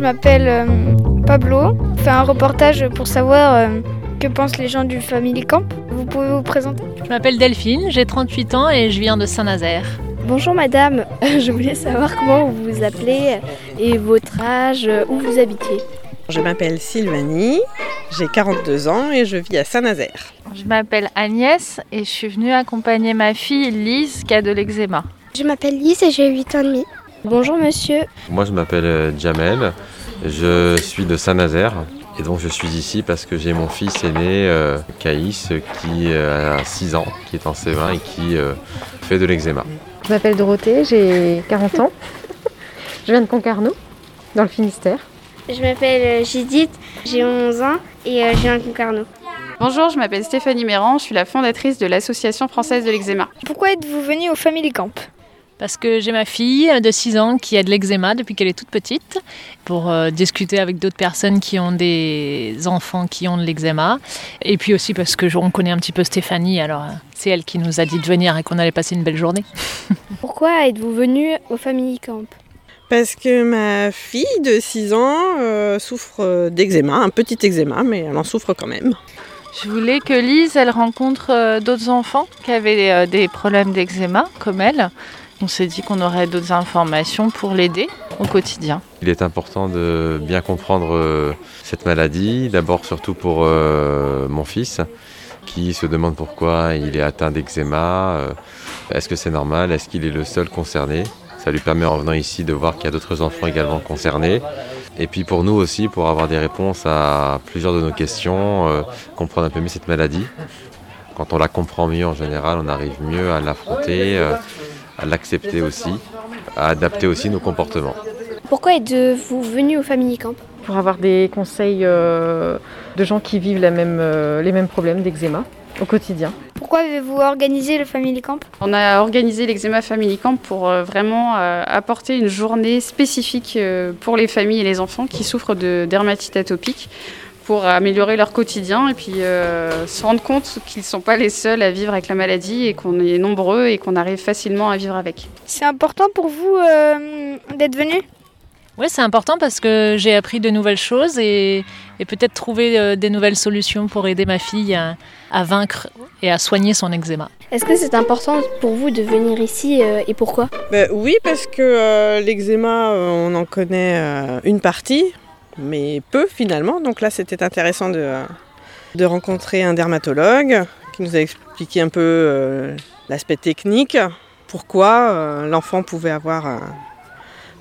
Je m'appelle euh, Pablo. Je fais un reportage pour savoir euh, que pensent les gens du Family Camp. Vous pouvez vous présenter Je m'appelle Delphine, j'ai 38 ans et je viens de Saint-Nazaire. Bonjour madame, je voulais savoir comment vous vous appelez et votre âge, où vous habitiez. Je m'appelle Sylvanie, j'ai 42 ans et je vis à Saint-Nazaire. Je m'appelle Agnès et je suis venue accompagner ma fille Lise qui a de l'eczéma. Je m'appelle Lise et j'ai 8 ans et demi. Bonjour monsieur. Moi je m'appelle euh, Jamel, je suis de Saint-Nazaire et donc je suis ici parce que j'ai mon fils aîné euh, Caïs qui euh, a 6 ans, qui est en C20 et qui euh, fait de l'eczéma. Je m'appelle Dorothée, j'ai 40 ans. Je viens de Concarneau, dans le Finistère. Je m'appelle Judith, j'ai 11 ans et euh, je viens de Concarneau. Bonjour, je m'appelle Stéphanie Méran, je suis la fondatrice de l'Association française de l'eczéma. Pourquoi êtes-vous venu au Family Camp Parce que j'ai ma fille de 6 ans qui a de l'eczéma depuis qu'elle est toute petite, pour euh, discuter avec d'autres personnes qui ont des enfants qui ont de l'eczéma. Et puis aussi parce que on connaît un petit peu Stéphanie, alors euh, c'est elle qui nous a dit de venir et qu'on allait passer une belle journée. Pourquoi êtes-vous venu au Family Camp Parce que ma fille de 6 ans euh, souffre euh, d'eczéma, un petit eczéma, mais elle en souffre quand même. Je voulais que Lise, elle rencontre euh, d'autres enfants qui avaient euh, des problèmes d'eczéma comme elle. On s'est dit qu'on aurait d'autres informations pour l'aider au quotidien. Il est important de bien comprendre euh, cette maladie, d'abord surtout pour euh, mon fils qui se demande pourquoi il est atteint d'eczéma, est-ce que c'est normal, est-ce qu'il est le seul concerné? Ça lui permet en venant ici de voir qu'il y a d'autres enfants également concernés. Et puis pour nous aussi, pour avoir des réponses à plusieurs de nos questions, euh, comprendre un peu mieux cette maladie. Quand on la comprend mieux en général, on arrive mieux à l'affronter, euh, à l'accepter aussi, à adapter aussi nos comportements. Pourquoi êtes-vous venu au Family Camp? Pour avoir des conseils euh, de gens qui vivent la même, euh, les mêmes problèmes d'eczéma au quotidien. Pourquoi avez-vous organisé le Family Camp? On a organisé l'Eczéma Family Camp pour euh, vraiment euh, apporter une journée spécifique euh, pour les familles et les enfants qui souffrent de dermatite atopique pour améliorer leur quotidien et puis euh, se rendre compte qu'ils ne sont pas les seuls à vivre avec la maladie et qu'on est nombreux et qu'on arrive facilement à vivre avec. C'est important pour vous euh, d'être venu? Oui, c'est important parce que j'ai appris de nouvelles choses et, et peut-être trouver euh, des nouvelles solutions pour aider ma fille à, à vaincre et à soigner son eczéma. Est-ce que c'est important pour vous de venir ici euh, et pourquoi? Ben oui, parce que euh, l'eczéma, on en connaît euh, une partie, mais peu finalement. Donc là, c'était intéressant de, de rencontrer un dermatologue qui nous a expliqué un peu euh, l'aspect technique, pourquoi euh, l'enfant pouvait avoir euh,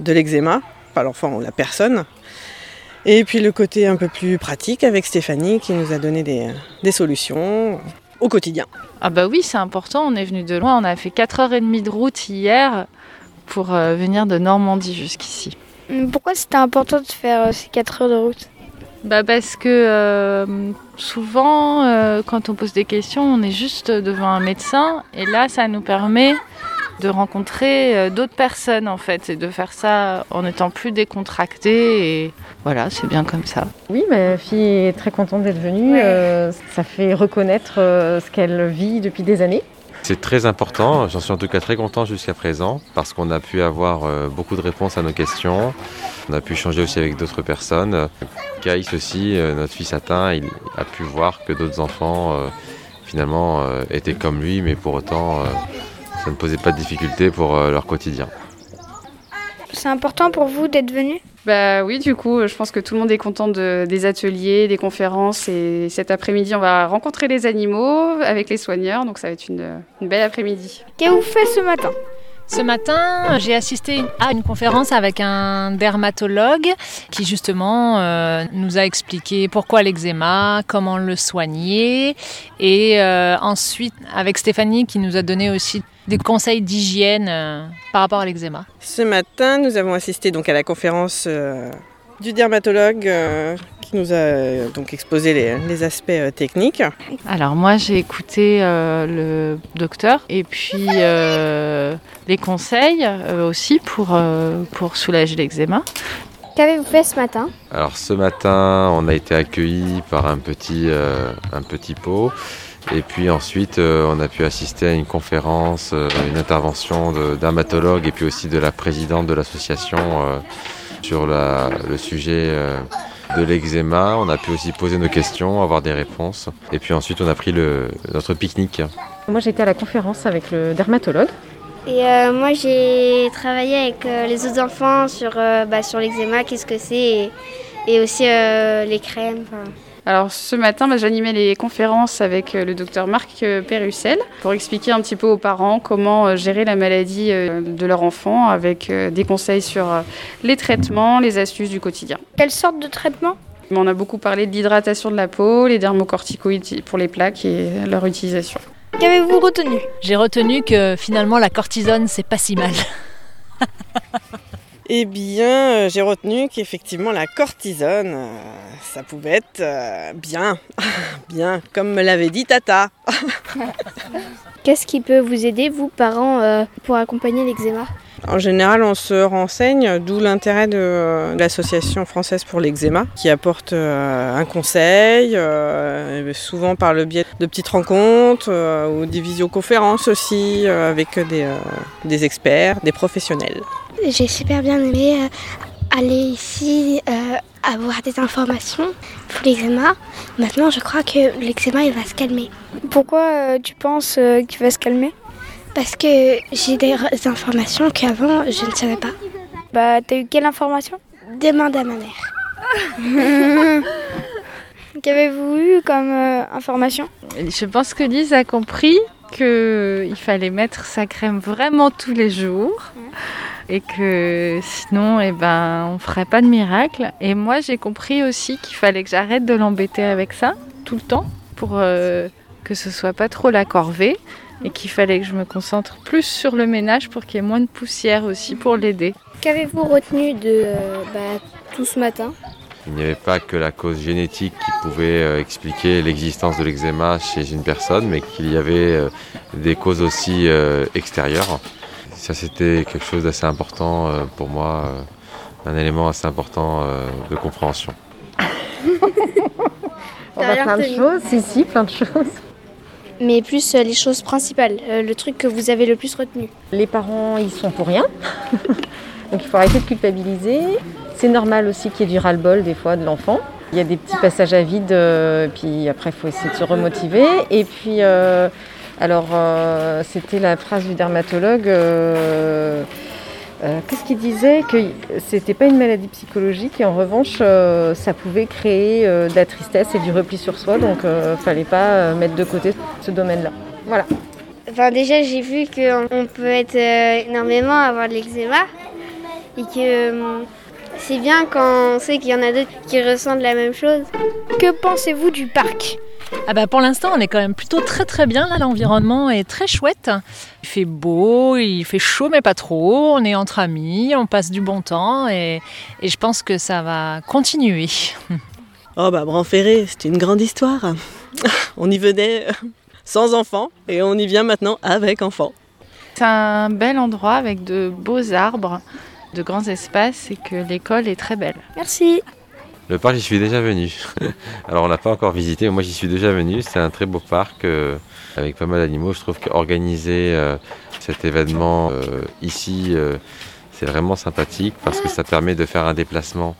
de l'eczéma, pas l'enfant, la personne. Et puis le côté un peu plus pratique avec Stéphanie qui nous a donné des, des solutions au quotidien. Ah bah oui, c'est important, on est venu de loin, on a fait 4h30 de route hier pour euh, venir de Normandie jusqu'ici. Pourquoi c'était important de faire euh, ces 4 heures de route? Bah parce que euh, souvent, euh, quand on pose des questions, on est juste devant un médecin et là, ça nous permet de rencontrer euh, d'autres personnes en fait et de faire ça en étant plus décontracté et voilà, c'est bien comme ça. Oui, ma fille est très contente d'être venue. euh, ça fait reconnaître euh, ce qu'elle vit depuis des années. C'est très important, j'en suis en tout cas très content jusqu'à présent parce qu'on a pu avoir euh, beaucoup de réponses à nos questions. On a pu échanger aussi avec d'autres personnes. Caïs aussi, euh, notre fils atteint, il a pu voir que d'autres enfants euh, finalement euh, étaient comme lui, mais pour autant euh, ça ne posait pas de difficultés pour euh, leur quotidien. C'est important pour vous d'être venu? Bah oui, du coup, je pense que tout le monde est content de- des ateliers, des conférences et cet après-midi, on va rencontrer les animaux avec les soigneurs, donc ça va être une, une belle après-midi. Qu'avez-vous fait ce matin? Ce matin, j'ai assisté à une conférence avec un dermatologue qui justement euh, nous a expliqué pourquoi l'eczéma, comment le soigner et euh, ensuite avec Stéphanie qui nous a donné aussi des conseils d'hygiène euh, par rapport à l'eczéma. Ce matin, nous avons assisté donc à la conférence du dermatologue nous a euh, donc exposé les, les aspects euh, techniques. Alors moi, j'ai écouté euh, le docteur et puis euh, les conseils euh, aussi pour, euh, pour soulager l'eczéma. Qu'avez-vous fait ce matin? Alors ce matin, on a été accueillis par un petit, euh, un petit pot Et puis ensuite, euh, on a pu assister à une conférence, euh, une intervention de- dermatologue et puis aussi de la présidente de l'association euh, sur la- le sujet euh, de l'eczéma. On a pu aussi poser nos questions, avoir des réponses. Et puis ensuite, on a pris le- notre pique-nique. Moi j'étais à la conférence avec le dermatologue. Et euh, moi, j'ai travaillé avec euh, les autres enfants sur, euh, bah, sur l'eczéma, qu'est-ce que c'est, et, et aussi euh, les crèmes. Alors ce matin, bah, j'animais les conférences avec euh, le docteur Marc euh, Pérussel pour expliquer un petit peu aux parents comment euh, gérer la maladie euh, de leur enfant avec euh, des conseils sur euh, les traitements, les astuces du quotidien. Quelle sorte de traitement? On a beaucoup parlé de l'hydratation de la peau, les dermocorticoïdes pour les plaques et leur utilisation. Qu'avez-vous retenu? J'ai retenu que finalement la cortisone, c'est pas si mal. Eh bien, euh, j'ai retenu qu'effectivement la cortisone, euh, ça pouvait être euh, bien, bien, comme me l'avait dit Tata. Qu'est-ce qui peut vous aider, vous, parents, euh, pour accompagner l'eczéma? En général, on se renseigne, d'où l'intérêt de, l'Association française pour l'eczéma, qui apporte un conseil, souvent par le biais de petites rencontres ou des visioconférences aussi, avec des, des experts, des professionnels. J'ai super bien aimé euh, aller ici, euh, avoir des informations pour l'eczéma. Maintenant, je crois que l'eczéma, il va se calmer. Pourquoi euh, tu penses euh, qu'il va se calmer? Parce que j'ai des informations qu'avant, je ne savais pas. Bah, t'as eu quelle information? Demande à ma mère. Qu'avez-vous eu comme euh, information? Je pense que Lise a compris qu'il fallait mettre sa crème vraiment tous les jours et que sinon eh ben, on ferait pas de miracle. Et moi j'ai compris aussi qu'il fallait que j'arrête de l'embêter avec ça tout le temps pour euh, que ce soit pas trop la corvée et qu'il fallait que je me concentre plus sur le ménage pour qu'il y ait moins de poussière aussi pour l'aider. Qu'avez-vous retenu de euh, bah, tout ce matin? Il n'y avait pas que la cause génétique qui pouvait euh, expliquer l'existence de l'eczéma chez une personne, mais qu'il y avait euh, des causes aussi euh, extérieures. Ça, c'était quelque chose d'assez important euh, pour moi, euh, un élément assez important euh, de compréhension. On va plein de choses, si, si, plein de choses. Mais plus euh, les choses principales, euh, le truc que vous avez le plus retenu. Les parents, ils sont pour rien. Donc il faut arrêter de culpabiliser. C'est normal aussi qu'il y ait du ras-le-bol des fois de l'enfant. Il y a des petits passages à vide, euh, puis après il faut essayer de se remotiver. Et puis, euh, alors euh, c'était la phrase du dermatologue. euh, euh, Qu'est-ce qu'il disait Que c'était pas une maladie psychologique et en revanche euh, ça pouvait créer euh, de la tristesse et du repli sur soi, donc euh, fallait pas euh, mettre de côté ce domaine-là. Voilà. Enfin, déjà, j'ai vu qu'on on peut être euh, énormément à avoir de l'eczéma et que euh, c'est bien quand on sait qu'il y en a d'autres qui ressentent la même chose. Que pensez-vous du parc? Ah bah pour l'instant, on est quand même plutôt très très bien là. L'environnement est très chouette. Il fait beau, il fait chaud mais pas trop. On est entre amis, on passe du bon temps et, et je pense que ça va continuer. Oh bah Branferré, c'est une grande histoire. on y venait euh, sans enfants et on y vient maintenant avec enfants. C'est un bel endroit avec de beaux arbres, de grands espaces et que l'école est très belle. Merci. Le parc, j'y suis déjà venu. Alors, on l'a pas encore visité, mais moi, j'y suis déjà venu. C'est un très beau parc euh, avec pas mal d'animaux. Je trouve qu'organiser euh, cet événement euh, ici, c'est vraiment sympathique parce que ça permet de faire un déplacement.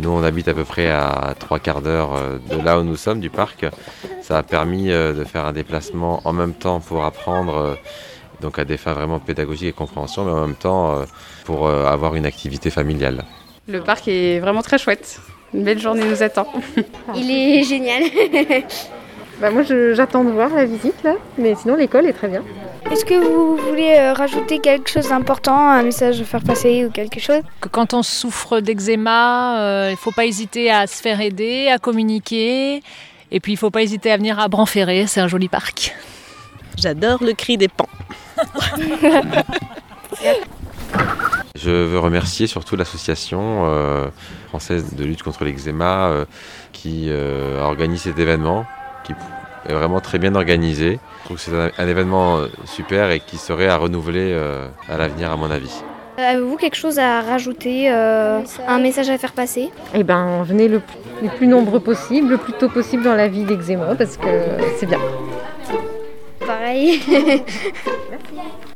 Nous, on habite à peu près à trois quarts d'heure de là où nous sommes, du parc. Ça a permis de faire un déplacement en même temps pour apprendre, donc à des fins vraiment pédagogiques et compréhension, mais en même temps pour avoir une activité familiale. Le parc est vraiment très chouette. Une belle journée nous attend. Il est génial. Bah, moi j'attends de voir la visite là, mais sinon l'école est très bien. Est-ce que vous voulez euh, rajouter quelque chose d'important, un message à faire passer ou quelque chose? Que quand on souffre d'eczéma, euh, il ne faut pas hésiter à se faire aider, à communiquer. Et puis il ne faut pas hésiter à venir à Branferré, c'est un joli parc. J'adore le cri des pans. Je veux remercier surtout l'association euh, française de lutte contre l'eczéma euh, qui euh, organise cet événement, qui est vraiment très bien organisé. Je trouve que c'est un, un événement super et qui serait à renouveler à l'avenir à mon avis. Avez-vous quelque chose à rajouter, euh, un message à faire passer? Eh ben venez le, le plus nombreux possible, le plus tôt possible dans la vie d'eczéma parce que c'est bien. pareil. Merci.